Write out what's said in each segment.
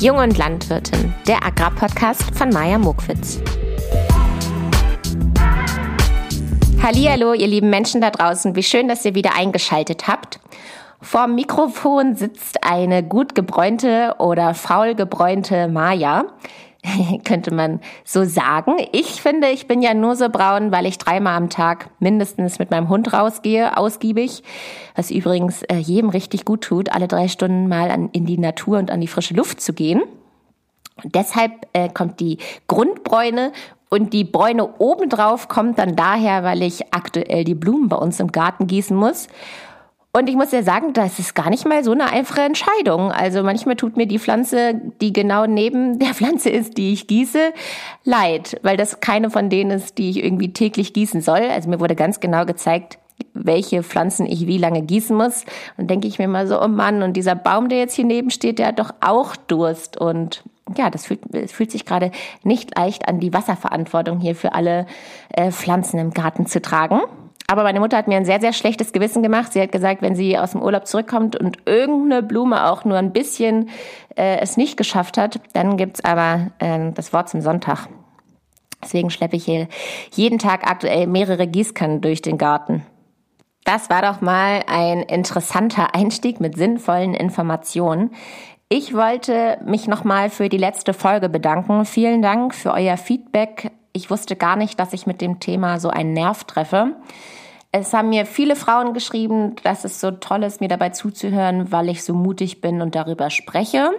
Jung und Landwirtin, der Agrarpodcast von Maja Mokwitz. Hallihallo, ihr lieben Menschen da draußen, wie schön, dass ihr wieder eingeschaltet habt. Vorm Mikrofon sitzt eine gut gebräunte oder faul gebräunte Maja. könnte man so sagen. Ich finde, ich bin ja nur so braun, weil ich dreimal am Tag mindestens mit meinem Hund rausgehe, ausgiebig, was übrigens äh, jedem richtig gut tut, alle drei Stunden mal an, in die Natur und an die frische Luft zu gehen. Und deshalb äh, kommt die Grundbräune und die Bräune obendrauf kommt dann daher, weil ich aktuell die Blumen bei uns im Garten gießen muss. Und ich muss ja sagen, das ist gar nicht mal so eine einfache Entscheidung. Also manchmal tut mir die Pflanze, die genau neben der Pflanze ist, die ich gieße, leid, weil das keine von denen ist, die ich irgendwie täglich gießen soll. Also mir wurde ganz genau gezeigt, welche Pflanzen ich wie lange gießen muss. Und denke ich mir mal so, oh Mann, und dieser Baum, der jetzt hier neben steht, der hat doch auch Durst. Und ja, das fühlt, es fühlt sich gerade nicht leicht an, die Wasserverantwortung hier für alle äh, Pflanzen im Garten zu tragen. Aber meine Mutter hat mir ein sehr, sehr schlechtes Gewissen gemacht. Sie hat gesagt, wenn sie aus dem Urlaub zurückkommt und irgendeine Blume auch nur ein bisschen äh, es nicht geschafft hat, dann gibt's aber äh, das Wort zum Sonntag. Deswegen schleppe ich hier jeden Tag aktuell mehrere Gießkannen durch den Garten. Das war doch mal ein interessanter Einstieg mit sinnvollen Informationen. Ich wollte mich nochmal für die letzte Folge bedanken. Vielen Dank für euer Feedback. Ich wusste gar nicht, dass ich mit dem Thema so einen Nerv treffe. Es haben mir viele Frauen geschrieben, dass es so toll ist, mir dabei zuzuhören, weil ich so mutig bin und darüber spreche.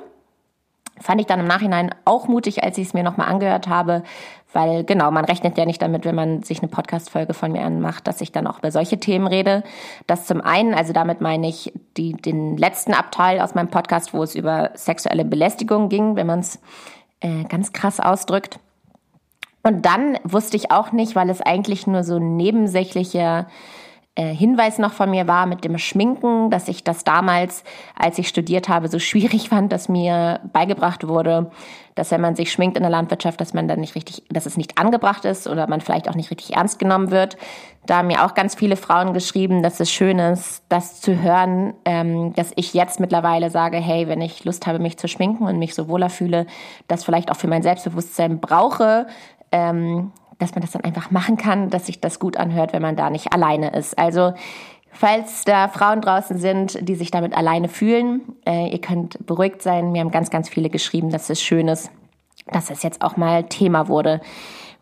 Fand ich dann im Nachhinein auch mutig, als ich es mir nochmal angehört habe, weil genau, man rechnet ja nicht damit, wenn man sich eine Podcast-Folge von mir anmacht, dass ich dann auch über solche Themen rede. Das zum einen, also damit meine ich die, den letzten Abteil aus meinem Podcast, wo es über sexuelle Belästigung ging, wenn man es äh, ganz krass ausdrückt. Und dann wusste ich auch nicht, weil es eigentlich nur so ein nebensächlicher äh, Hinweis noch von mir war mit dem Schminken, dass ich das damals, als ich studiert habe, so schwierig fand, dass mir beigebracht wurde, dass wenn man sich schminkt in der Landwirtschaft, dass man dann nicht richtig, dass es nicht angebracht ist oder man vielleicht auch nicht richtig ernst genommen wird. Da haben mir auch ganz viele Frauen geschrieben, dass es schön ist, das zu hören, ähm, dass ich jetzt mittlerweile sage, hey, wenn ich Lust habe, mich zu schminken und mich so wohler fühle, das vielleicht auch für mein Selbstbewusstsein brauche, ähm, dass man das dann einfach machen kann, dass sich das gut anhört, wenn man da nicht alleine ist. Also Falls da Frauen draußen sind, die sich damit alleine fühlen, äh, ihr könnt beruhigt sein. Mir haben ganz, ganz viele geschrieben, dass es schön ist, dass es jetzt auch mal Thema wurde.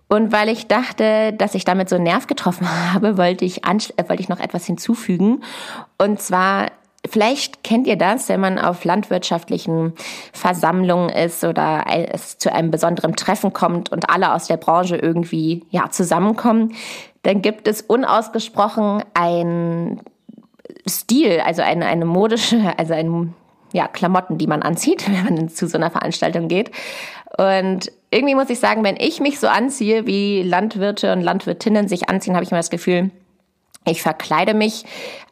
Und weil ich dachte, dass ich damit so einen Nerv getroffen habe, wollte ich, äh, wollte ich noch etwas hinzufügen. Und zwar Vielleicht kennt ihr das, wenn man auf landwirtschaftlichen Versammlungen ist oder es zu einem besonderen Treffen kommt und alle aus der Branche irgendwie ja zusammenkommen, dann gibt es unausgesprochen ein Stil, also eine, eine modische, also ein ja, Klamotten, die man anzieht, wenn man zu so einer Veranstaltung geht. Und irgendwie muss ich sagen, wenn ich mich so anziehe, wie Landwirte und Landwirtinnen sich anziehen, habe ich immer das Gefühl, ich verkleide mich,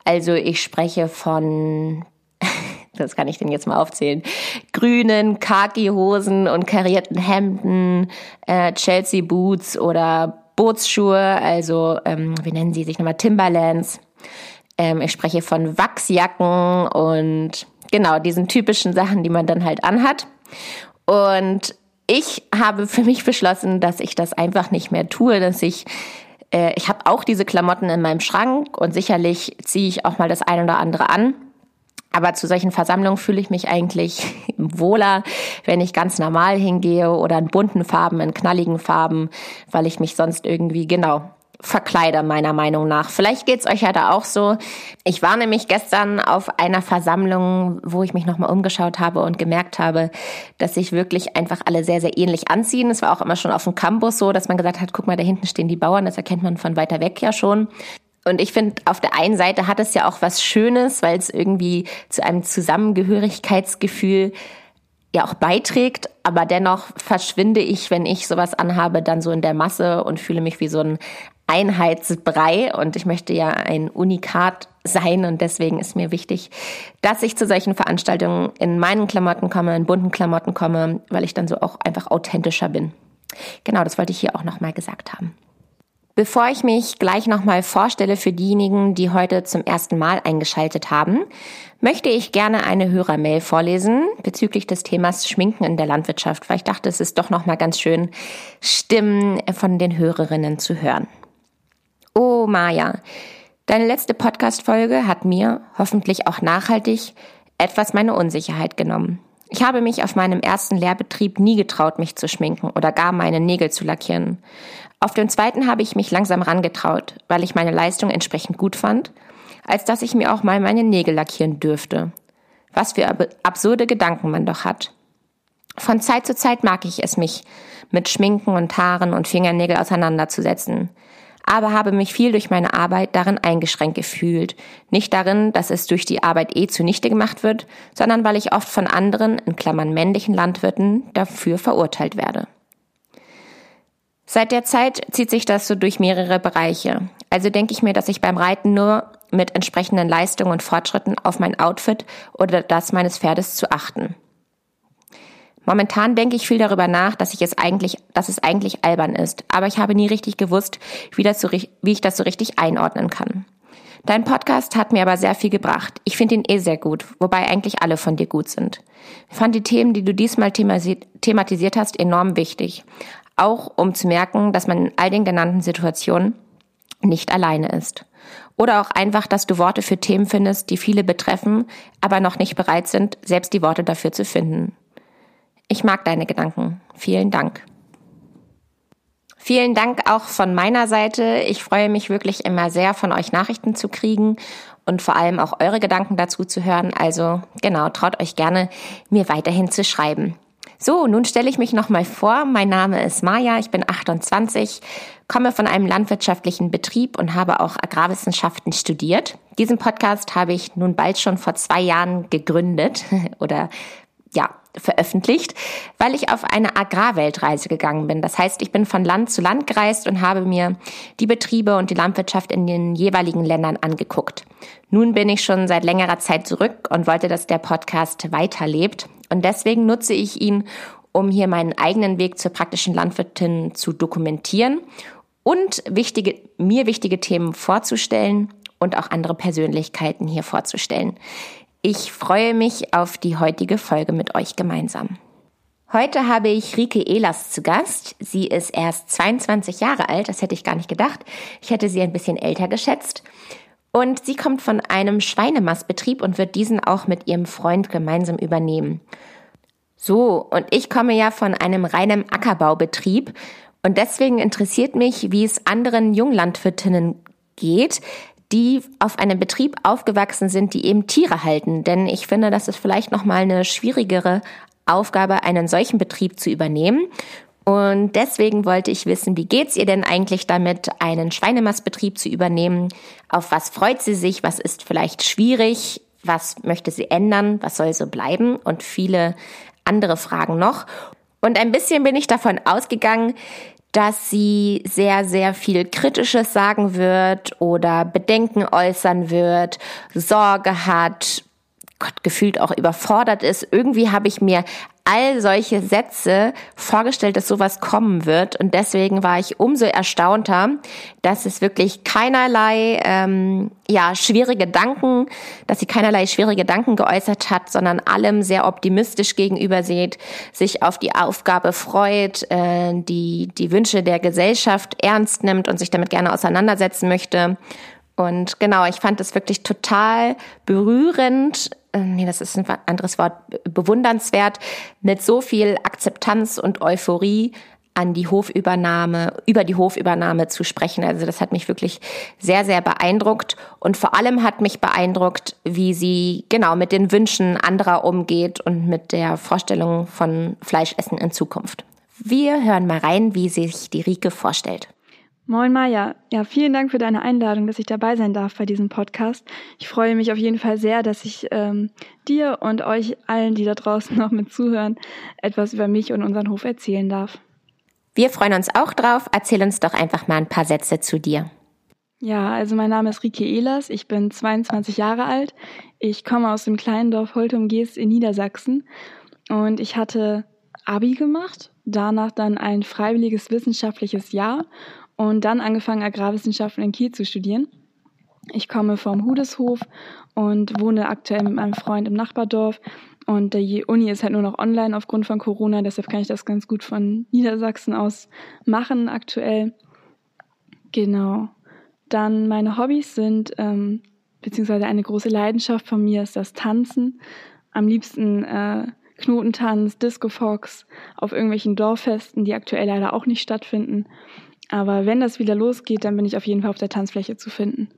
also ich spreche von das kann ich denn jetzt mal aufzählen, grünen Khaki-Hosen und karierten Hemden, äh, Chelsea-Boots oder Bootsschuhe, also ähm, wie nennen sie sich nochmal, Timberlands. Ähm, ich spreche von Wachsjacken und genau diesen typischen Sachen, die man dann halt anhat. Und ich habe für mich beschlossen, dass ich das einfach nicht mehr tue, dass ich äh, ich habe auch diese Klamotten in meinem Schrank und sicherlich ziehe ich auch mal das eine oder andere an. Aber zu solchen Versammlungen fühle ich mich eigentlich wohler, wenn ich ganz normal hingehe oder in bunten Farben, in knalligen Farben, weil ich mich sonst irgendwie, genau, Verkleider meiner Meinung nach. Vielleicht geht's euch ja da auch so. Ich war nämlich gestern auf einer Versammlung, wo ich mich nochmal umgeschaut habe und gemerkt habe, dass sich wirklich einfach alle sehr, sehr ähnlich anziehen. Es war auch immer schon auf dem Campus so, dass man gesagt hat, guck mal, da hinten stehen die Bauern, das erkennt man von weiter weg ja schon. Und ich finde, auf der einen Seite hat es ja auch was Schönes, weil es irgendwie zu einem Zusammengehörigkeitsgefühl ja auch beiträgt, aber dennoch verschwinde ich, wenn ich sowas anhabe, dann so in der Masse und fühle mich wie so ein Einheitsbrei und ich möchte ja ein Unikat sein und deswegen ist mir wichtig, dass ich zu solchen Veranstaltungen in meinen Klamotten komme, in bunten Klamotten komme, weil ich dann so auch einfach authentischer bin. Genau, das wollte ich hier auch nochmal gesagt haben. Bevor ich mich gleich nochmal vorstelle für diejenigen, die heute zum ersten Mal eingeschaltet haben, möchte ich gerne eine Hörermail vorlesen bezüglich des Themas Schminken in der Landwirtschaft, weil ich dachte, es ist doch nochmal ganz schön, Stimmen von den Hörerinnen zu hören. Oh, Maja, deine letzte Podcast-Folge hat mir, hoffentlich auch nachhaltig, etwas meine Unsicherheit genommen. Ich habe mich auf meinem ersten Lehrbetrieb nie getraut, mich zu schminken oder gar meine Nägel zu lackieren. Auf dem zweiten habe ich mich langsam rangetraut, weil ich meine Leistung entsprechend gut fand, als dass ich mir auch mal meine Nägel lackieren dürfte. Was für absurde Gedanken man doch hat. Von Zeit zu Zeit mag ich es, mich mit Schminken und Haaren und Fingernägel auseinanderzusetzen aber habe mich viel durch meine Arbeit darin eingeschränkt gefühlt. Nicht darin, dass es durch die Arbeit eh zunichte gemacht wird, sondern weil ich oft von anderen, in Klammern männlichen Landwirten, dafür verurteilt werde. Seit der Zeit zieht sich das so durch mehrere Bereiche. Also denke ich mir, dass ich beim Reiten nur mit entsprechenden Leistungen und Fortschritten auf mein Outfit oder das meines Pferdes zu achten. Momentan denke ich viel darüber nach, dass ich es eigentlich, dass es eigentlich albern ist, aber ich habe nie richtig gewusst, wie, das so, wie ich das so richtig einordnen kann. Dein Podcast hat mir aber sehr viel gebracht. Ich finde ihn eh sehr gut, wobei eigentlich alle von dir gut sind. Ich fand die Themen, die du diesmal thematisiert hast, enorm wichtig. Auch um zu merken, dass man in all den genannten Situationen nicht alleine ist. Oder auch einfach, dass du Worte für Themen findest, die viele betreffen, aber noch nicht bereit sind, selbst die Worte dafür zu finden. Ich mag deine Gedanken. Vielen Dank. Vielen Dank auch von meiner Seite. Ich freue mich wirklich immer sehr, von euch Nachrichten zu kriegen und vor allem auch eure Gedanken dazu zu hören. Also genau, traut euch gerne, mir weiterhin zu schreiben. So, nun stelle ich mich nochmal vor. Mein Name ist Maja, ich bin 28, komme von einem landwirtschaftlichen Betrieb und habe auch Agrarwissenschaften studiert. Diesen Podcast habe ich nun bald schon vor zwei Jahren gegründet oder ja, veröffentlicht, weil ich auf eine Agrarweltreise gegangen bin. Das heißt, ich bin von Land zu Land gereist und habe mir die Betriebe und die Landwirtschaft in den jeweiligen Ländern angeguckt. Nun bin ich schon seit längerer Zeit zurück und wollte, dass der Podcast weiterlebt. Und deswegen nutze ich ihn, um hier meinen eigenen Weg zur praktischen Landwirtin zu dokumentieren und wichtige, mir wichtige Themen vorzustellen und auch andere Persönlichkeiten hier vorzustellen. Ich freue mich auf die heutige Folge mit euch gemeinsam. Heute habe ich Rike Ehlers zu Gast. Sie ist erst 22 Jahre alt, das hätte ich gar nicht gedacht. Ich hätte sie ein bisschen älter geschätzt. Und sie kommt von einem Schweinemastbetrieb und wird diesen auch mit ihrem Freund gemeinsam übernehmen. So, und ich komme ja von einem reinen Ackerbaubetrieb und deswegen interessiert mich, wie es anderen Junglandwirtinnen geht, die auf einem Betrieb aufgewachsen sind, die eben Tiere halten. Denn ich finde, das ist vielleicht nochmal eine schwierigere Aufgabe, einen solchen Betrieb zu übernehmen. Und deswegen wollte ich wissen, wie geht's ihr denn eigentlich damit, einen Schweinemastbetrieb zu übernehmen? Auf was freut sie sich? Was ist vielleicht schwierig? Was möchte sie ändern? Was soll so bleiben? Und viele andere Fragen noch. Und ein bisschen bin ich davon ausgegangen, dass sie sehr, sehr viel Kritisches sagen wird oder Bedenken äußern wird, Sorge hat, Gott gefühlt auch überfordert ist. Irgendwie habe ich mir all solche Sätze vorgestellt, dass sowas kommen wird. Und deswegen war ich umso erstaunter, dass es wirklich keinerlei ähm, ja schwere Gedanken, dass sie keinerlei schwere Gedanken geäußert hat, sondern allem sehr optimistisch gegenüber sieht, sich auf die Aufgabe freut, äh, die die Wünsche der Gesellschaft ernst nimmt und sich damit gerne auseinandersetzen möchte. Und genau, ich fand es wirklich total berührend, nee, das ist ein anderes Wort, bewundernswert, mit so viel Akzeptanz und Euphorie an die Hofübernahme, über die Hofübernahme zu sprechen. Also das hat mich wirklich sehr, sehr beeindruckt. Und vor allem hat mich beeindruckt, wie sie genau mit den Wünschen anderer umgeht und mit der Vorstellung von Fleischessen in Zukunft. Wir hören mal rein, wie sich die Rike vorstellt. Moin Maja, ja, vielen Dank für deine Einladung, dass ich dabei sein darf bei diesem Podcast. Ich freue mich auf jeden Fall sehr, dass ich ähm, dir und euch allen, die da draußen noch mit zuhören, etwas über mich und unseren Hof erzählen darf. Wir freuen uns auch drauf. Erzähl uns doch einfach mal ein paar Sätze zu dir. Ja, also mein Name ist Rike Ehlers, ich bin 22 Jahre alt. Ich komme aus dem kleinen Dorf Holtum-Geest in Niedersachsen und ich hatte Abi gemacht, danach dann ein freiwilliges wissenschaftliches Jahr und dann angefangen, Agrarwissenschaften in Kiel zu studieren. Ich komme vom Hudeshof und wohne aktuell mit meinem Freund im Nachbardorf. Und die Uni ist halt nur noch online aufgrund von Corona, deshalb kann ich das ganz gut von Niedersachsen aus machen aktuell. Genau. Dann meine Hobbys sind, ähm, beziehungsweise eine große Leidenschaft von mir ist das Tanzen. Am liebsten äh, Knotentanz, Disco Fox auf irgendwelchen Dorffesten, die aktuell leider auch nicht stattfinden. Aber wenn das wieder losgeht, dann bin ich auf jeden Fall auf der Tanzfläche zu finden.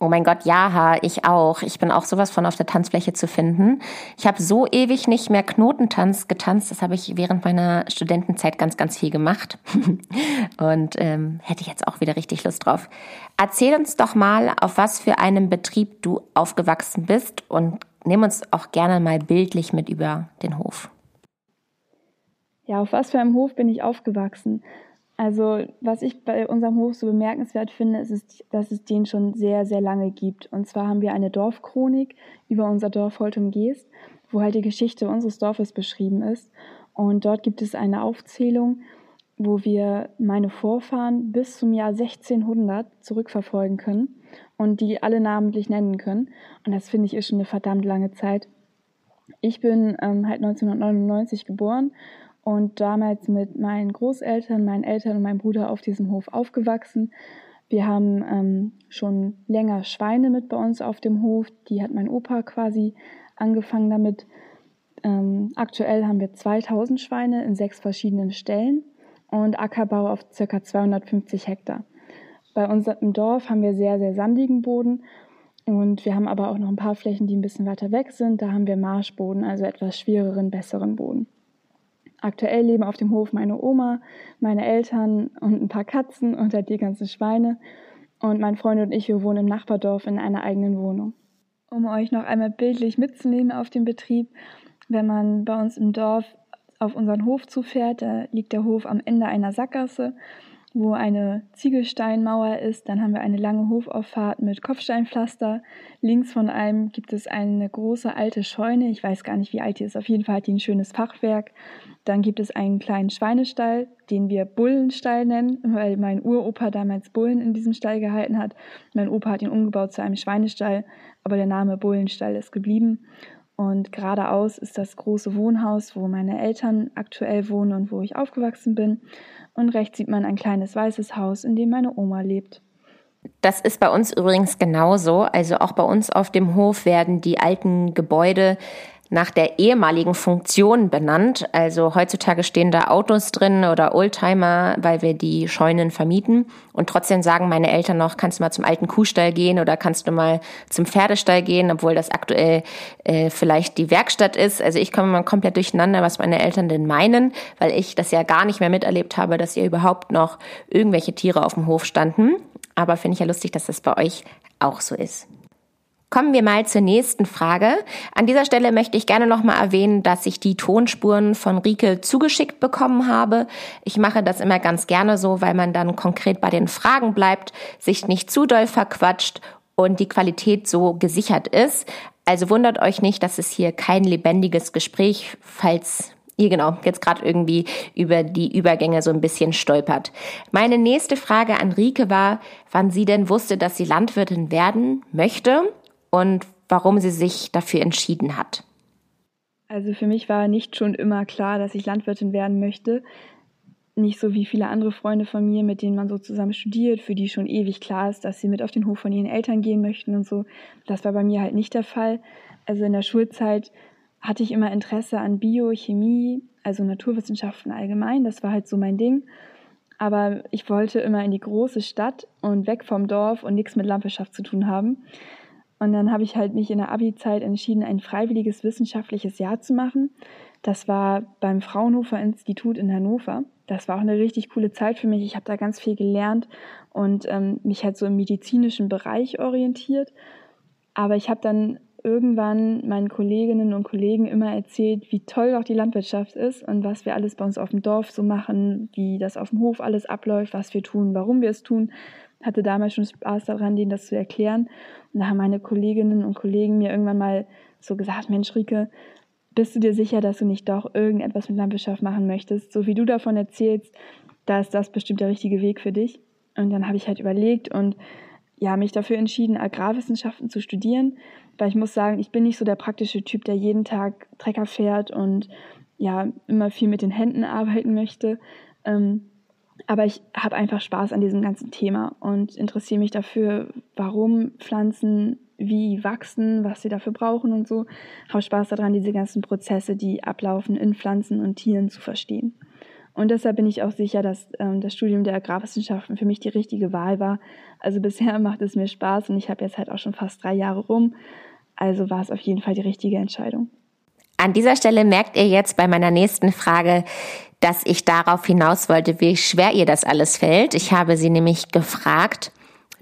Oh mein Gott, ja, ich auch. Ich bin auch sowas von auf der Tanzfläche zu finden. Ich habe so ewig nicht mehr Knotentanz getanzt. Das habe ich während meiner Studentenzeit ganz, ganz viel gemacht. Und ähm, hätte jetzt auch wieder richtig Lust drauf. Erzähl uns doch mal, auf was für einem Betrieb du aufgewachsen bist und nimm uns auch gerne mal bildlich mit über den Hof. Ja, auf was für einem Hof bin ich aufgewachsen? Also, was ich bei unserem Hof so bemerkenswert finde, ist, dass es den schon sehr, sehr lange gibt. Und zwar haben wir eine Dorfchronik über unser Dorf Holtum Geest, wo halt die Geschichte unseres Dorfes beschrieben ist. Und dort gibt es eine Aufzählung, wo wir meine Vorfahren bis zum Jahr 1600 zurückverfolgen können und die alle namentlich nennen können. Und das finde ich ist schon eine verdammt lange Zeit. Ich bin ähm, halt 1999 geboren und damals mit meinen Großeltern, meinen Eltern und meinem Bruder auf diesem Hof aufgewachsen. Wir haben ähm, schon länger Schweine mit bei uns auf dem Hof. Die hat mein Opa quasi angefangen damit. Ähm, aktuell haben wir 2000 Schweine in sechs verschiedenen Stellen und Ackerbau auf ca. 250 Hektar. Bei uns im Dorf haben wir sehr, sehr sandigen Boden und wir haben aber auch noch ein paar Flächen, die ein bisschen weiter weg sind. Da haben wir Marschboden, also etwas schwereren, besseren Boden. Aktuell leben auf dem Hof meine Oma, meine Eltern und ein paar Katzen und halt die ganzen Schweine. Und mein Freund und ich, wir wohnen im Nachbardorf in einer eigenen Wohnung. Um euch noch einmal bildlich mitzunehmen auf dem Betrieb, wenn man bei uns im Dorf auf unseren Hof zufährt, da liegt der Hof am Ende einer Sackgasse wo eine Ziegelsteinmauer ist. Dann haben wir eine lange Hofauffahrt mit Kopfsteinpflaster. Links von einem gibt es eine große alte Scheune. Ich weiß gar nicht, wie alt die ist. Auf jeden Fall hat die ein schönes Fachwerk. Dann gibt es einen kleinen Schweinestall, den wir Bullenstall nennen, weil mein Uropa damals Bullen in diesem Stall gehalten hat. Mein Opa hat ihn umgebaut zu einem Schweinestall, aber der Name Bullenstall ist geblieben. Und geradeaus ist das große Wohnhaus, wo meine Eltern aktuell wohnen und wo ich aufgewachsen bin. Und rechts sieht man ein kleines weißes Haus, in dem meine Oma lebt. Das ist bei uns übrigens genauso. Also auch bei uns auf dem Hof werden die alten Gebäude nach der ehemaligen Funktion benannt. Also heutzutage stehen da Autos drin oder Oldtimer, weil wir die Scheunen vermieten. Und trotzdem sagen meine Eltern noch, kannst du mal zum alten Kuhstall gehen oder kannst du mal zum Pferdestall gehen, obwohl das aktuell äh, vielleicht die Werkstatt ist. Also ich komme mal komplett durcheinander, was meine Eltern denn meinen, weil ich das ja gar nicht mehr miterlebt habe, dass ihr überhaupt noch irgendwelche Tiere auf dem Hof standen. Aber finde ich ja lustig, dass das bei euch auch so ist. Kommen wir mal zur nächsten Frage. An dieser Stelle möchte ich gerne nochmal erwähnen, dass ich die Tonspuren von Rike zugeschickt bekommen habe. Ich mache das immer ganz gerne so, weil man dann konkret bei den Fragen bleibt, sich nicht zu doll verquatscht und die Qualität so gesichert ist. Also wundert euch nicht, dass es hier kein lebendiges Gespräch, falls ihr genau jetzt gerade irgendwie über die Übergänge so ein bisschen stolpert. Meine nächste Frage an Rike war, wann sie denn wusste, dass sie Landwirtin werden möchte und warum sie sich dafür entschieden hat. Also für mich war nicht schon immer klar, dass ich Landwirtin werden möchte. Nicht so wie viele andere Freunde von mir, mit denen man so zusammen studiert, für die schon ewig klar ist, dass sie mit auf den Hof von ihren Eltern gehen möchten und so. Das war bei mir halt nicht der Fall. Also in der Schulzeit hatte ich immer Interesse an Biochemie, also Naturwissenschaften allgemein. Das war halt so mein Ding. Aber ich wollte immer in die große Stadt und weg vom Dorf und nichts mit Landwirtschaft zu tun haben. Und dann habe ich halt mich in der Abi-Zeit entschieden, ein freiwilliges wissenschaftliches Jahr zu machen. Das war beim Fraunhofer Institut in Hannover. Das war auch eine richtig coole Zeit für mich. Ich habe da ganz viel gelernt und ähm, mich halt so im medizinischen Bereich orientiert. Aber ich habe dann irgendwann meinen Kolleginnen und Kollegen immer erzählt, wie toll doch die Landwirtschaft ist und was wir alles bei uns auf dem Dorf so machen, wie das auf dem Hof alles abläuft, was wir tun, warum wir es tun hatte damals schon Spaß daran, denen das zu erklären. Und da haben meine Kolleginnen und Kollegen mir irgendwann mal so gesagt, Mensch, Rike, bist du dir sicher, dass du nicht doch irgendetwas mit Landwirtschaft machen möchtest? So wie du davon erzählst, da ist das bestimmt der richtige Weg für dich. Und dann habe ich halt überlegt und ja, mich dafür entschieden, Agrarwissenschaften zu studieren, weil ich muss sagen, ich bin nicht so der praktische Typ, der jeden Tag Trecker fährt und ja, immer viel mit den Händen arbeiten möchte. Ähm, aber ich habe einfach Spaß an diesem ganzen Thema und interessiere mich dafür, warum Pflanzen wie wachsen, was sie dafür brauchen und so. Habe Spaß daran, diese ganzen Prozesse, die ablaufen in Pflanzen und Tieren zu verstehen. Und deshalb bin ich auch sicher, dass ähm, das Studium der Agrarwissenschaften für mich die richtige Wahl war. Also bisher macht es mir Spaß und ich habe jetzt halt auch schon fast drei Jahre rum. Also war es auf jeden Fall die richtige Entscheidung. An dieser Stelle merkt ihr jetzt bei meiner nächsten Frage, dass ich darauf hinaus wollte, wie schwer ihr das alles fällt. Ich habe sie nämlich gefragt,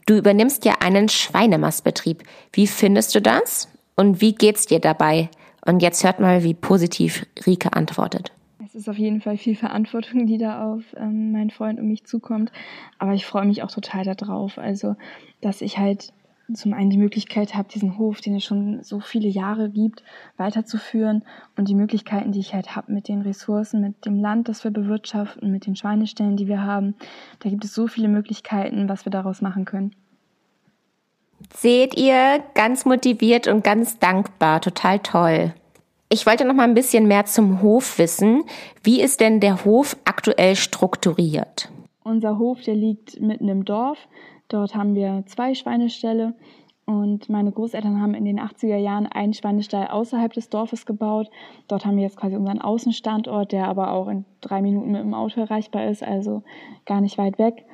du übernimmst ja einen Schweinemastbetrieb. Wie findest du das? Und wie geht's dir dabei? Und jetzt hört mal, wie positiv Rike antwortet. Es ist auf jeden Fall viel Verantwortung, die da auf ähm, meinen Freund und mich zukommt. Aber ich freue mich auch total darauf. Also, dass ich halt zum einen die Möglichkeit habe, diesen Hof, den es schon so viele Jahre gibt, weiterzuführen und die Möglichkeiten, die ich halt habe mit den Ressourcen, mit dem Land, das wir bewirtschaften, mit den Schweineställen, die wir haben. Da gibt es so viele Möglichkeiten, was wir daraus machen können. Seht ihr, ganz motiviert und ganz dankbar, total toll. Ich wollte noch mal ein bisschen mehr zum Hof wissen. Wie ist denn der Hof aktuell strukturiert? Unser Hof, der liegt mitten im Dorf. Dort haben wir zwei Schweineställe und meine Großeltern haben in den 80er Jahren einen Schweinestall außerhalb des Dorfes gebaut. Dort haben wir jetzt quasi unseren Außenstandort, der aber auch in drei Minuten mit dem Auto erreichbar ist, also gar nicht weit weg.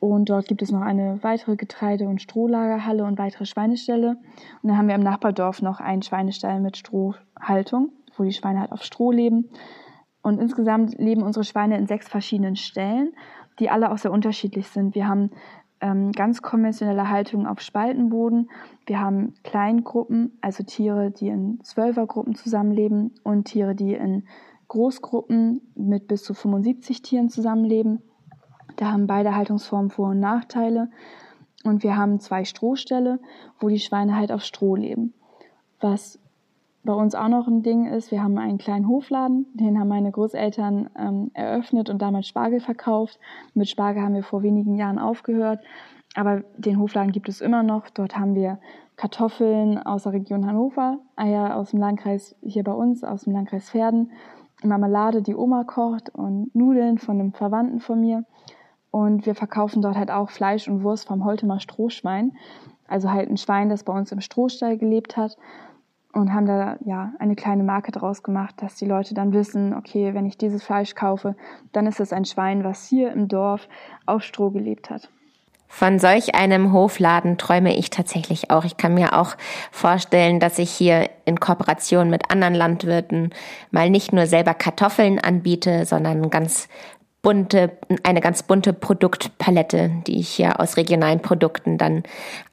Und dort gibt es noch eine weitere Getreide- und Strohlagerhalle und weitere Schweineställe. Und dann haben wir im Nachbardorf noch einen Schweinestall mit Strohhaltung, wo die Schweine halt auf Stroh leben. Und insgesamt leben unsere Schweine in sechs verschiedenen Ställen, die alle auch sehr unterschiedlich sind. Wir haben ähm, ganz konventionelle Haltung auf Spaltenboden. Wir haben Kleingruppen, also Tiere, die in Zwölfergruppen zusammenleben und Tiere, die in Großgruppen mit bis zu 75 Tieren zusammenleben. Da haben beide Haltungsformen Vor- und Nachteile. Und wir haben zwei Strohställe, wo die Schweine halt auf Stroh leben. Was bei uns auch noch ein Ding ist, wir haben einen kleinen Hofladen, den haben meine Großeltern ähm, eröffnet und damals Spargel verkauft. Mit Spargel haben wir vor wenigen Jahren aufgehört, aber den Hofladen gibt es immer noch. Dort haben wir Kartoffeln aus der Region Hannover, Eier aus dem Landkreis hier bei uns, aus dem Landkreis Pferden, Marmelade, die Oma kocht und Nudeln von einem Verwandten von mir. Und wir verkaufen dort halt auch Fleisch und Wurst vom Holtemer Strohschwein. Also halt ein Schwein, das bei uns im Strohstall gelebt hat und haben da ja eine kleine Marke draus gemacht, dass die Leute dann wissen, okay, wenn ich dieses Fleisch kaufe, dann ist es ein Schwein, was hier im Dorf auf Stroh gelebt hat. Von solch einem Hofladen träume ich tatsächlich auch. Ich kann mir auch vorstellen, dass ich hier in Kooperation mit anderen Landwirten mal nicht nur selber Kartoffeln anbiete, sondern ganz bunte, eine ganz bunte Produktpalette, die ich hier aus regionalen Produkten dann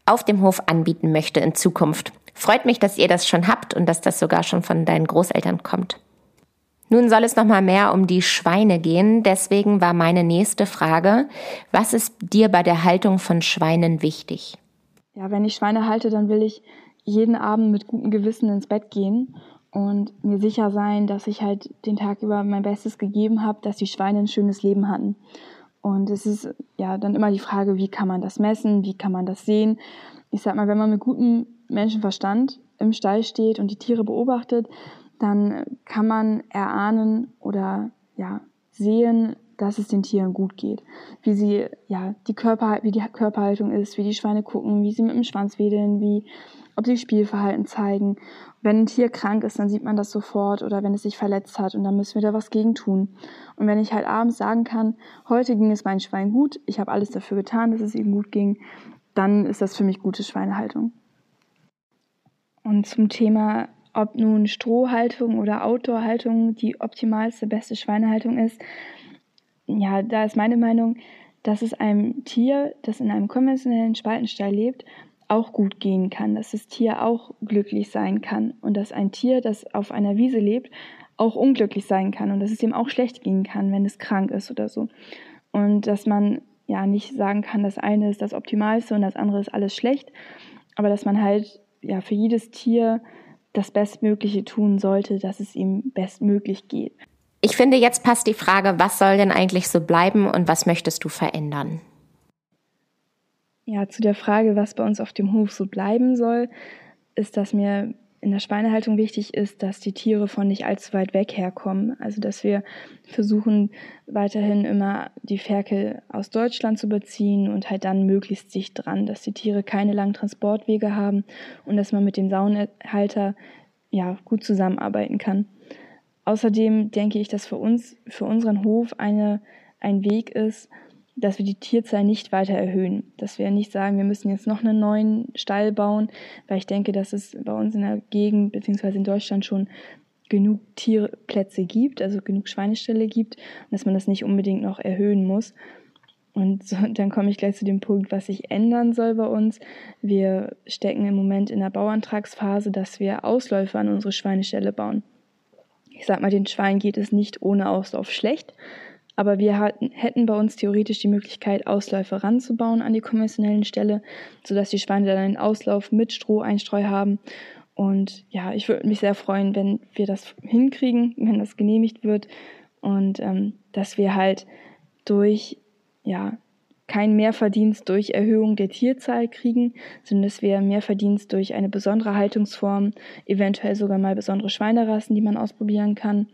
auf dem Hof anbieten möchte in Zukunft. Freut mich, dass ihr das schon habt und dass das sogar schon von deinen Großeltern kommt. Nun soll es noch mal mehr um die Schweine gehen. Deswegen war meine nächste Frage: Was ist dir bei der Haltung von Schweinen wichtig? Ja, wenn ich Schweine halte, dann will ich jeden Abend mit gutem Gewissen ins Bett gehen und mir sicher sein, dass ich halt den Tag über mein Bestes gegeben habe, dass die Schweine ein schönes Leben hatten. Und es ist ja dann immer die Frage, wie kann man das messen, wie kann man das sehen? Ich sag mal, wenn man mit gutem Menschenverstand im Stall steht und die Tiere beobachtet, dann kann man erahnen oder ja, sehen, dass es den Tieren gut geht. Wie sie, ja, die Körper, wie die Körperhaltung ist, wie die Schweine gucken, wie sie mit dem Schwanz wedeln, wie, ob sie Spielverhalten zeigen. Wenn ein Tier krank ist, dann sieht man das sofort oder wenn es sich verletzt hat und dann müssen wir da was gegen tun. Und wenn ich halt abends sagen kann, heute ging es meinem Schwein gut, ich habe alles dafür getan, dass es ihm gut ging, dann ist das für mich gute Schweinehaltung. Und zum Thema, ob nun Strohhaltung oder Outdoorhaltung die optimalste, beste Schweinehaltung ist, ja, da ist meine Meinung, dass es einem Tier, das in einem konventionellen Spaltenstall lebt, auch gut gehen kann, dass das Tier auch glücklich sein kann und dass ein Tier, das auf einer Wiese lebt, auch unglücklich sein kann und dass es ihm auch schlecht gehen kann, wenn es krank ist oder so. Und dass man ja nicht sagen kann, das eine ist das Optimalste und das andere ist alles schlecht, aber dass man halt ja, für jedes Tier das Bestmögliche tun sollte, dass es ihm bestmöglich geht. Ich finde, jetzt passt die Frage, was soll denn eigentlich so bleiben und was möchtest du verändern? Ja, zu der Frage, was bei uns auf dem Hof so bleiben soll, ist, dass mir in der Schweinehaltung wichtig ist, dass die Tiere von nicht allzu weit weg herkommen. Also dass wir versuchen weiterhin immer die Ferkel aus Deutschland zu beziehen und halt dann möglichst dicht dran, dass die Tiere keine langen Transportwege haben und dass man mit dem Saunhalter ja gut zusammenarbeiten kann. Außerdem denke ich, dass für uns, für unseren Hof eine, ein Weg ist, dass wir die Tierzahl nicht weiter erhöhen. Dass wir nicht sagen, wir müssen jetzt noch einen neuen Stall bauen, weil ich denke, dass es bei uns in der Gegend beziehungsweise in Deutschland schon genug Tierplätze gibt, also genug Schweineställe gibt und dass man das nicht unbedingt noch erhöhen muss. Und so, dann komme ich gleich zu dem Punkt, was sich ändern soll bei uns. Wir stecken im Moment in der Bauantragsphase, dass wir Ausläufe an unsere Schweineställe bauen. Ich sag mal, den Schweinen geht es nicht ohne Auslauf schlecht, aber wir hatten, hätten bei uns theoretisch die Möglichkeit, Ausläufe ranzubauen an die konventionellen Ställe, sodass die Schweine dann einen Auslauf mit Stroheinstreu haben. Und ja, ich würde mich sehr freuen, wenn wir das hinkriegen, wenn das genehmigt wird und ähm, dass wir halt durch ja kein Mehrverdienst durch Erhöhung der Tierzahl kriegen, sondern dass wir Mehrverdienst durch eine besondere Haltungsform, eventuell sogar mal besondere Schweinerassen, die man ausprobieren kann,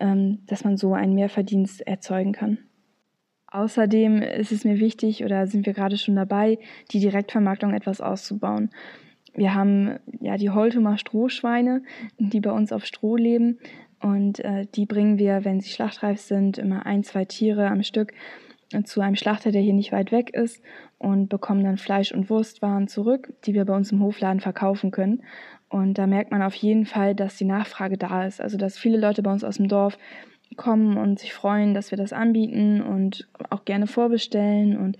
dass man so einen Mehrverdienst erzeugen kann. Außerdem ist es mir wichtig oder sind wir gerade schon dabei, die Direktvermarktung etwas auszubauen. Wir haben ja die Holtumer Strohschweine, die bei uns auf Stroh leben und äh, die bringen wir, wenn sie schlachtreif sind, immer ein, zwei Tiere am Stück zu einem Schlachter, der hier nicht weit weg ist und bekommen dann Fleisch- und Wurstwaren zurück, die wir bei uns im Hofladen verkaufen können. Und da merkt man auf jeden Fall, dass die Nachfrage da ist. Also, dass viele Leute bei uns aus dem Dorf kommen und sich freuen, dass wir das anbieten und auch gerne vorbestellen. Und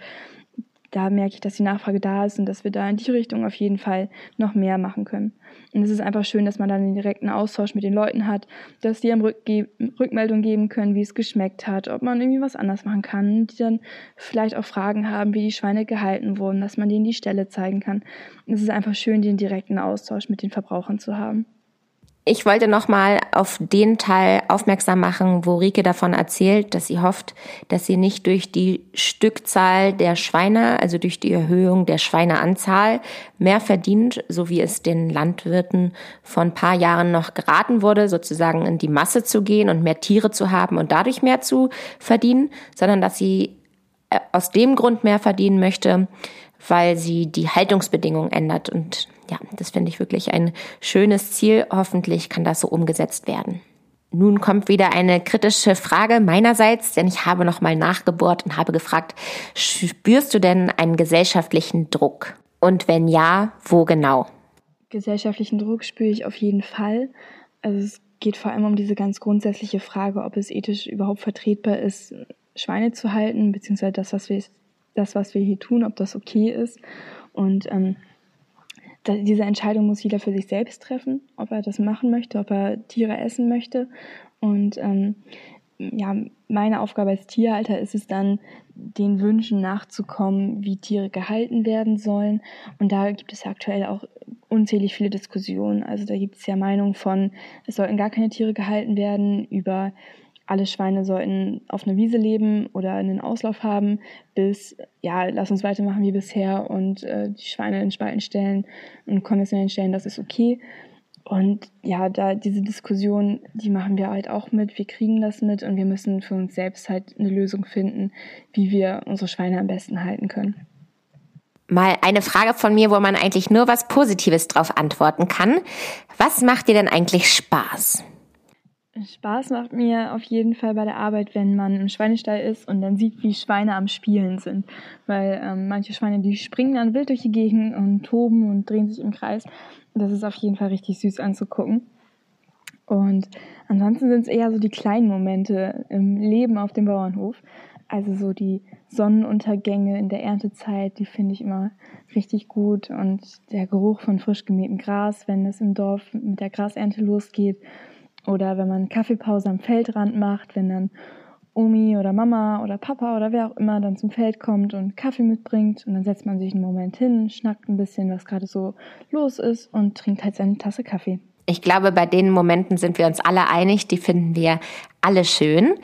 da merke ich, dass die Nachfrage da ist und dass wir da in die Richtung auf jeden Fall noch mehr machen können. Und es ist einfach schön, dass man dann einen direkten Austausch mit den Leuten hat, dass die einem Rückge Rückmeldung geben können, wie es geschmeckt hat, ob man irgendwie was anders machen kann, die dann vielleicht auch Fragen haben, wie die Schweine gehalten wurden, dass man denen die Stelle zeigen kann. Und es ist einfach schön, den direkten Austausch mit den Verbrauchern zu haben. Ich wollte nochmal auf den Teil aufmerksam machen, wo Rike davon erzählt, dass sie hofft, dass sie nicht durch die Stückzahl der Schweine, also durch die Erhöhung der Schweineanzahl, mehr verdient, so wie es den Landwirten vor ein paar Jahren noch geraten wurde, sozusagen in die Masse zu gehen und mehr Tiere zu haben und dadurch mehr zu verdienen, sondern dass sie äh, aus dem Grund mehr verdienen möchte, weil sie die Haltungsbedingungen ändert. Und ja, das finde ich wirklich ein schönes Ziel. Hoffentlich kann das so umgesetzt werden. Nun kommt wieder eine kritische Frage meinerseits, denn ich habe nochmal nachgebohrt und habe gefragt, spürst du denn einen gesellschaftlichen Druck? Und wenn ja, wo genau? Gesellschaftlichen Druck spüre ich auf jeden Fall. Also es geht vor allem um diese ganz grundsätzliche Frage, ob es ethisch überhaupt vertretbar ist, Schweine zu halten, beziehungsweise das, was wir das, was wir hier tun, ob das okay ist. Und ähm, diese Entscheidung muss jeder für sich selbst treffen, ob er das machen möchte, ob er Tiere essen möchte. Und ähm, ja, meine Aufgabe als Tierhalter ist es dann, den Wünschen nachzukommen, wie Tiere gehalten werden sollen. Und da gibt es aktuell auch unzählig viele Diskussionen. Also da gibt es ja Meinungen von, es sollten gar keine Tiere gehalten werden, über alle Schweine sollten auf einer Wiese leben oder einen Auslauf haben, bis, ja, lass uns weitermachen wie bisher und äh, die Schweine in Spalten stellen und konventionellen stellen, das ist okay. Und ja, da diese Diskussion, die machen wir halt auch mit, wir kriegen das mit und wir müssen für uns selbst halt eine Lösung finden, wie wir unsere Schweine am besten halten können. Mal eine Frage von mir, wo man eigentlich nur was Positives drauf antworten kann. Was macht dir denn eigentlich Spaß? Spaß macht mir auf jeden Fall bei der Arbeit, wenn man im Schweinestall ist und dann sieht, wie Schweine am Spielen sind. Weil ähm, manche Schweine, die springen dann wild durch die Gegend und toben und drehen sich im Kreis. Das ist auf jeden Fall richtig süß anzugucken. Und ansonsten sind es eher so die kleinen Momente im Leben auf dem Bauernhof. Also so die Sonnenuntergänge in der Erntezeit, die finde ich immer richtig gut. Und der Geruch von frisch gemähtem Gras, wenn es im Dorf mit der Grasernte losgeht. Oder wenn man Kaffeepause am Feldrand macht, wenn dann Omi oder Mama oder Papa oder wer auch immer dann zum Feld kommt und Kaffee mitbringt und dann setzt man sich einen Moment hin, schnackt ein bisschen, was gerade so los ist und trinkt halt seine Tasse Kaffee. Ich glaube, bei den Momenten sind wir uns alle einig, die finden wir alle schön.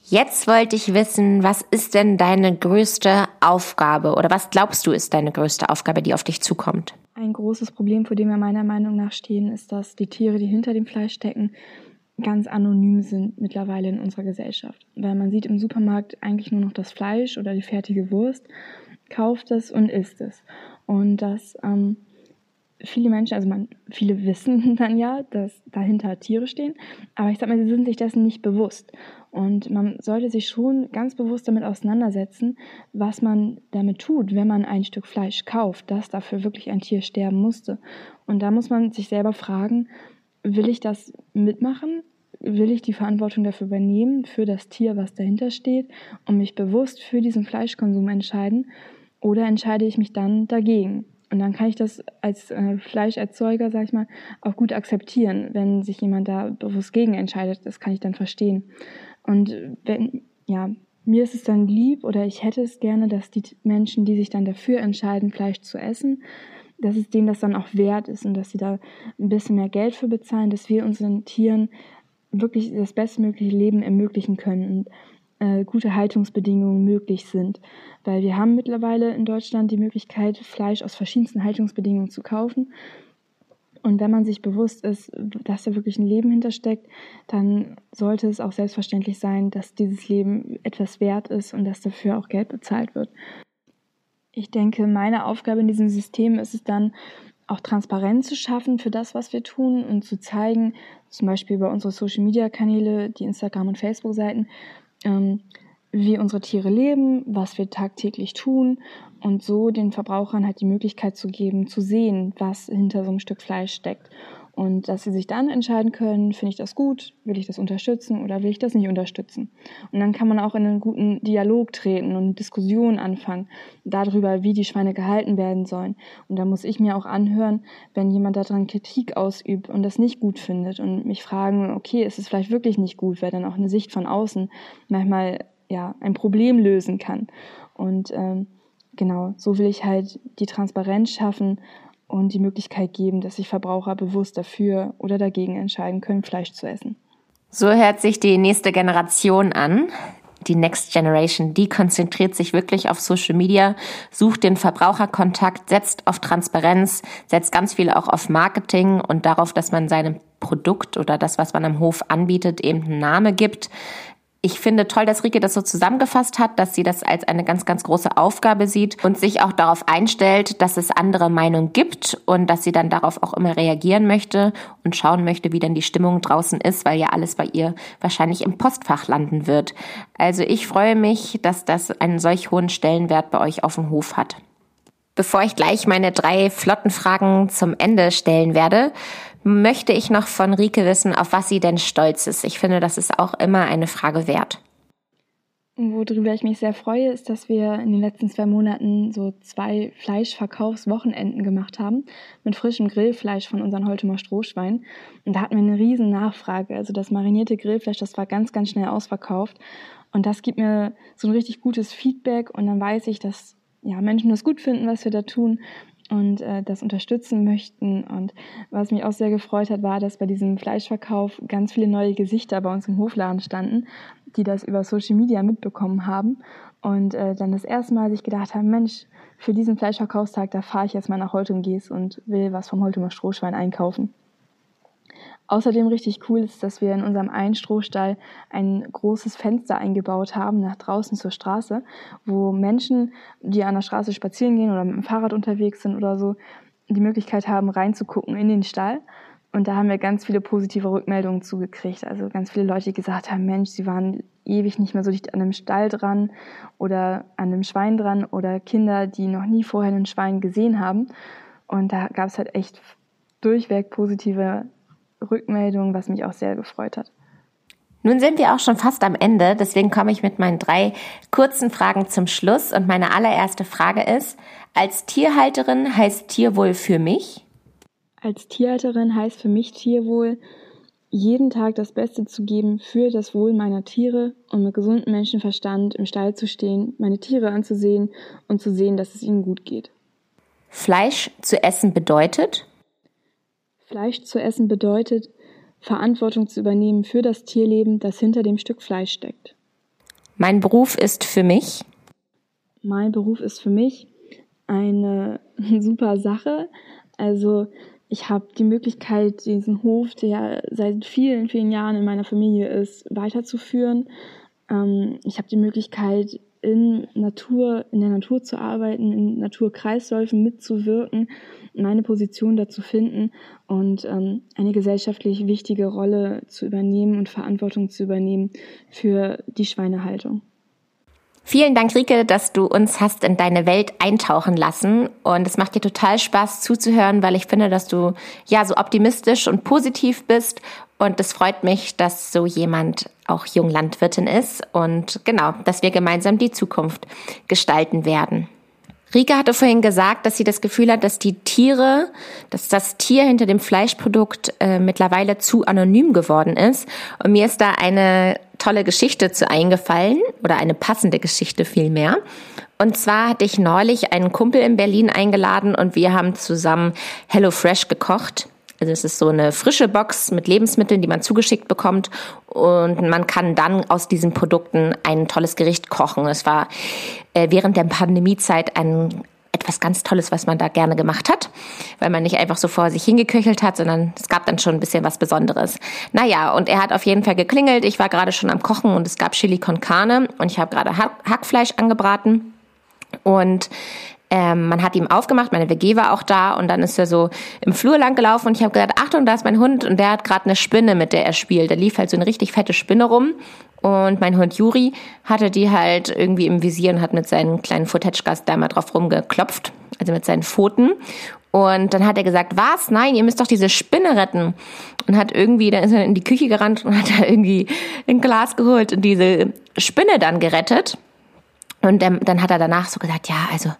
Jetzt wollte ich wissen, was ist denn deine größte Aufgabe oder was glaubst du ist deine größte Aufgabe, die auf dich zukommt? Ein großes Problem, vor dem wir meiner Meinung nach stehen, ist, dass die Tiere, die hinter dem Fleisch stecken, ganz anonym sind mittlerweile in unserer Gesellschaft. Weil man sieht im Supermarkt eigentlich nur noch das Fleisch oder die fertige Wurst, kauft es und isst es. Und das ähm, viele Menschen, also man, viele wissen dann ja, dass dahinter Tiere stehen, aber ich sag mal, sie sind sich dessen nicht bewusst. Und man sollte sich schon ganz bewusst damit auseinandersetzen, was man damit tut, wenn man ein Stück Fleisch kauft, dass dafür wirklich ein Tier sterben musste. Und da muss man sich selber fragen, will ich das mitmachen? Will ich die Verantwortung dafür übernehmen, für das Tier, was dahinter steht, und mich bewusst für diesen Fleischkonsum entscheiden? Oder entscheide ich mich dann dagegen? Und dann kann ich das als äh, Fleischerzeuger, sag ich mal, auch gut akzeptieren, wenn sich jemand da bewusst gegen entscheidet. Das kann ich dann verstehen. Und wenn, ja, mir ist es dann lieb oder ich hätte es gerne, dass die Menschen, die sich dann dafür entscheiden, Fleisch zu essen, dass es denen das dann auch wert ist und dass sie da ein bisschen mehr Geld für bezahlen, dass wir unseren Tieren wirklich das bestmögliche Leben ermöglichen können und äh, gute Haltungsbedingungen möglich sind. Weil wir haben mittlerweile in Deutschland die Möglichkeit, Fleisch aus verschiedensten Haltungsbedingungen zu kaufen. Und wenn man sich bewusst ist, dass da wirklich ein Leben hintersteckt, dann sollte es auch selbstverständlich sein, dass dieses Leben etwas wert ist und dass dafür auch Geld bezahlt wird. Ich denke, meine Aufgabe in diesem System ist es dann, auch Transparenz zu schaffen für das, was wir tun und zu zeigen, zum Beispiel über unsere Social-Media-Kanäle, die Instagram- und Facebook-Seiten, ähm, wie unsere Tiere leben, was wir tagtäglich tun und so den Verbrauchern halt die Möglichkeit zu geben, zu sehen, was hinter so einem Stück Fleisch steckt. Und dass sie sich dann entscheiden können, finde ich das gut, will ich das unterstützen oder will ich das nicht unterstützen. Und dann kann man auch in einen guten Dialog treten und Diskussionen anfangen darüber, wie die Schweine gehalten werden sollen. Und da muss ich mir auch anhören, wenn jemand daran Kritik ausübt und das nicht gut findet und mich fragen, okay, ist es vielleicht wirklich nicht gut, weil dann auch eine Sicht von außen manchmal ja ein Problem lösen kann. Und ähm, genau, so will ich halt die Transparenz schaffen und die Möglichkeit geben, dass sich Verbraucher bewusst dafür oder dagegen entscheiden können, Fleisch zu essen. So hört sich die nächste Generation an. Die Next Generation, die konzentriert sich wirklich auf Social Media, sucht den Verbraucherkontakt, setzt auf Transparenz, setzt ganz viel auch auf Marketing und darauf, dass man seinem Produkt oder das, was man am Hof anbietet, eben einen Namen gibt ich finde toll, dass Rike das so zusammengefasst hat, dass sie das als eine ganz, ganz große Aufgabe sieht und sich auch darauf einstellt, dass es andere Meinungen gibt und dass sie dann darauf auch immer reagieren möchte und schauen möchte, wie denn die Stimmung draußen ist, weil ja alles bei ihr wahrscheinlich im Postfach landen wird. Also ich freue mich, dass das einen solch hohen Stellenwert bei euch auf dem Hof hat. Bevor ich gleich meine drei flotten Fragen zum Ende stellen werde, möchte ich noch von Rike wissen, auf was sie denn stolz ist. Ich finde, das ist auch immer eine Frage wert. Worüber ich mich sehr freue, ist, dass wir in den letzten zwei Monaten so zwei Fleischverkaufswochenenden gemacht haben mit frischem Grillfleisch von unseren Holtumer Strohschweinen. Und da hatten wir eine riesen Nachfrage. Also das marinierte Grillfleisch, das war ganz, ganz schnell ausverkauft. Und das gibt mir so ein richtig gutes Feedback und dann weiß ich, dass ja, Menschen das gut finden, was wir da tun und äh, das unterstützen möchten. Und was mich auch sehr gefreut hat, war, dass bei diesem Fleischverkauf ganz viele neue Gesichter bei uns im Hofladen standen, die das über Social Media mitbekommen haben und äh, dann das erste Mal sich gedacht haben, Mensch, für diesen Fleischverkaufstag, da fahre ich jetzt mal nach Holtum Gees und will was vom Holtumer Strohschwein einkaufen. Außerdem richtig cool ist, dass wir in unserem einen Strohstall ein großes Fenster eingebaut haben nach draußen zur Straße, wo Menschen, die an der Straße spazieren gehen oder mit dem Fahrrad unterwegs sind oder so, die Möglichkeit haben, reinzugucken in den Stall. Und da haben wir ganz viele positive Rückmeldungen zugekriegt. Also ganz viele Leute, die gesagt haben, Mensch, sie waren ewig nicht mehr so dicht an einem Stall dran oder an einem Schwein dran oder Kinder, die noch nie vorher ein Schwein gesehen haben. Und da gab es halt echt durchweg positive Rückmeldung, was mich auch sehr gefreut hat. Nun sind wir auch schon fast am Ende, deswegen komme ich mit meinen drei kurzen Fragen zum Schluss. Und meine allererste Frage ist, als Tierhalterin heißt Tierwohl für mich? Als Tierhalterin heißt für mich Tierwohl, jeden Tag das Beste zu geben für das Wohl meiner Tiere und mit gesundem Menschenverstand im Stall zu stehen, meine Tiere anzusehen und zu sehen, dass es ihnen gut geht. Fleisch zu essen bedeutet? Fleisch zu essen bedeutet, Verantwortung zu übernehmen für das Tierleben, das hinter dem Stück Fleisch steckt. Mein Beruf ist für mich. Mein Beruf ist für mich eine super Sache. Also ich habe die Möglichkeit, diesen Hof, der seit vielen, vielen Jahren in meiner Familie ist, weiterzuführen. Ähm, ich habe die Möglichkeit, in Natur, in der Natur zu arbeiten, in Naturkreisläufen mitzuwirken, meine Position dazu finden und ähm, eine gesellschaftlich wichtige Rolle zu übernehmen und Verantwortung zu übernehmen für die Schweinehaltung. Vielen Dank, Rike, dass du uns hast in deine Welt eintauchen lassen. Und es macht dir total Spaß zuzuhören, weil ich finde, dass du ja so optimistisch und positiv bist. Und es freut mich, dass so jemand auch Junglandwirtin ist und genau, dass wir gemeinsam die Zukunft gestalten werden. Rike hatte vorhin gesagt, dass sie das Gefühl hat, dass die Tiere, dass das Tier hinter dem Fleischprodukt äh, mittlerweile zu anonym geworden ist. Und mir ist da eine tolle Geschichte zu eingefallen oder eine passende Geschichte vielmehr. Und zwar hatte ich neulich einen Kumpel in Berlin eingeladen und wir haben zusammen Hello Fresh gekocht. Also es ist so eine frische Box mit Lebensmitteln, die man zugeschickt bekommt und man kann dann aus diesen Produkten ein tolles Gericht kochen. Es war äh, während der Pandemiezeit ein etwas ganz Tolles, was man da gerne gemacht hat, weil man nicht einfach so vor sich hingeköchelt hat, sondern es gab dann schon ein bisschen was Besonderes. Naja, und er hat auf jeden Fall geklingelt. Ich war gerade schon am Kochen und es gab Chili con Carne und ich habe gerade Hackfleisch angebraten. Und ähm, man hat ihm aufgemacht, meine WG war auch da und dann ist er so im Flur lang gelaufen und ich habe gesagt, Achtung, da ist mein Hund und der hat gerade eine Spinne, mit der er spielt. Da lief halt so eine richtig fette Spinne rum und mein Hund Juri hatte die halt irgendwie im Visier und hat mit seinen kleinen Futetschkas da mal drauf rumgeklopft, also mit seinen Pfoten. Und dann hat er gesagt, was? Nein, ihr müsst doch diese Spinne retten. Und hat irgendwie, dann ist er in die Küche gerannt und hat da irgendwie ein Glas geholt und diese Spinne dann gerettet. Und ähm, dann hat er danach so gesagt, ja, also,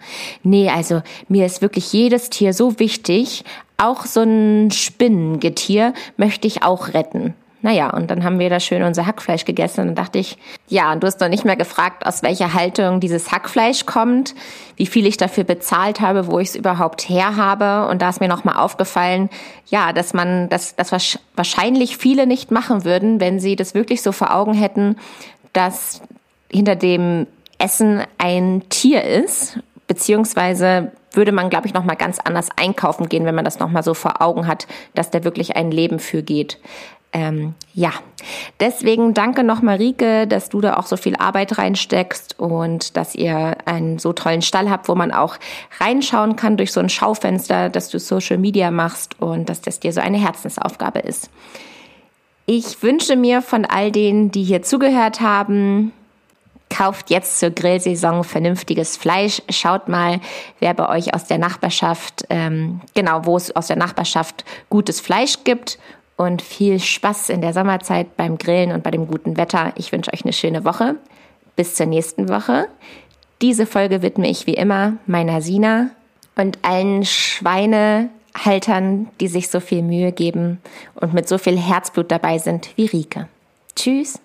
nee, also mir ist wirklich jedes Tier so wichtig, auch so ein Spinnengetier möchte ich auch retten. Naja, und dann haben wir da schön unser Hackfleisch gegessen und dann dachte ich, ja, du hast noch nicht mehr gefragt, aus welcher Haltung dieses Hackfleisch kommt, wie viel ich dafür bezahlt habe, wo ich es überhaupt her habe. Und da ist mir nochmal aufgefallen, ja, dass man, dass, dass wahrscheinlich viele nicht machen würden, wenn sie das wirklich so vor Augen hätten, dass hinter dem Essen ein Tier ist, beziehungsweise würde man, glaube ich, noch mal ganz anders einkaufen gehen, wenn man das noch mal so vor Augen hat, dass da wirklich ein Leben für geht. Ähm, ja, deswegen danke noch Marike, dass du da auch so viel Arbeit reinsteckst und dass ihr einen so tollen Stall habt, wo man auch reinschauen kann durch so ein Schaufenster, dass du Social Media machst und dass das dir so eine Herzensaufgabe ist. Ich wünsche mir von all denen, die hier zugehört haben, Kauft jetzt zur Grillsaison vernünftiges Fleisch. Schaut mal, wer bei euch aus der Nachbarschaft, ähm, genau, wo es aus der Nachbarschaft gutes Fleisch gibt. Und viel Spaß in der Sommerzeit beim Grillen und bei dem guten Wetter. Ich wünsche euch eine schöne Woche. Bis zur nächsten Woche. Diese Folge widme ich wie immer meiner Sina und allen Schweinehaltern, die sich so viel Mühe geben und mit so viel Herzblut dabei sind wie Rike. Tschüss.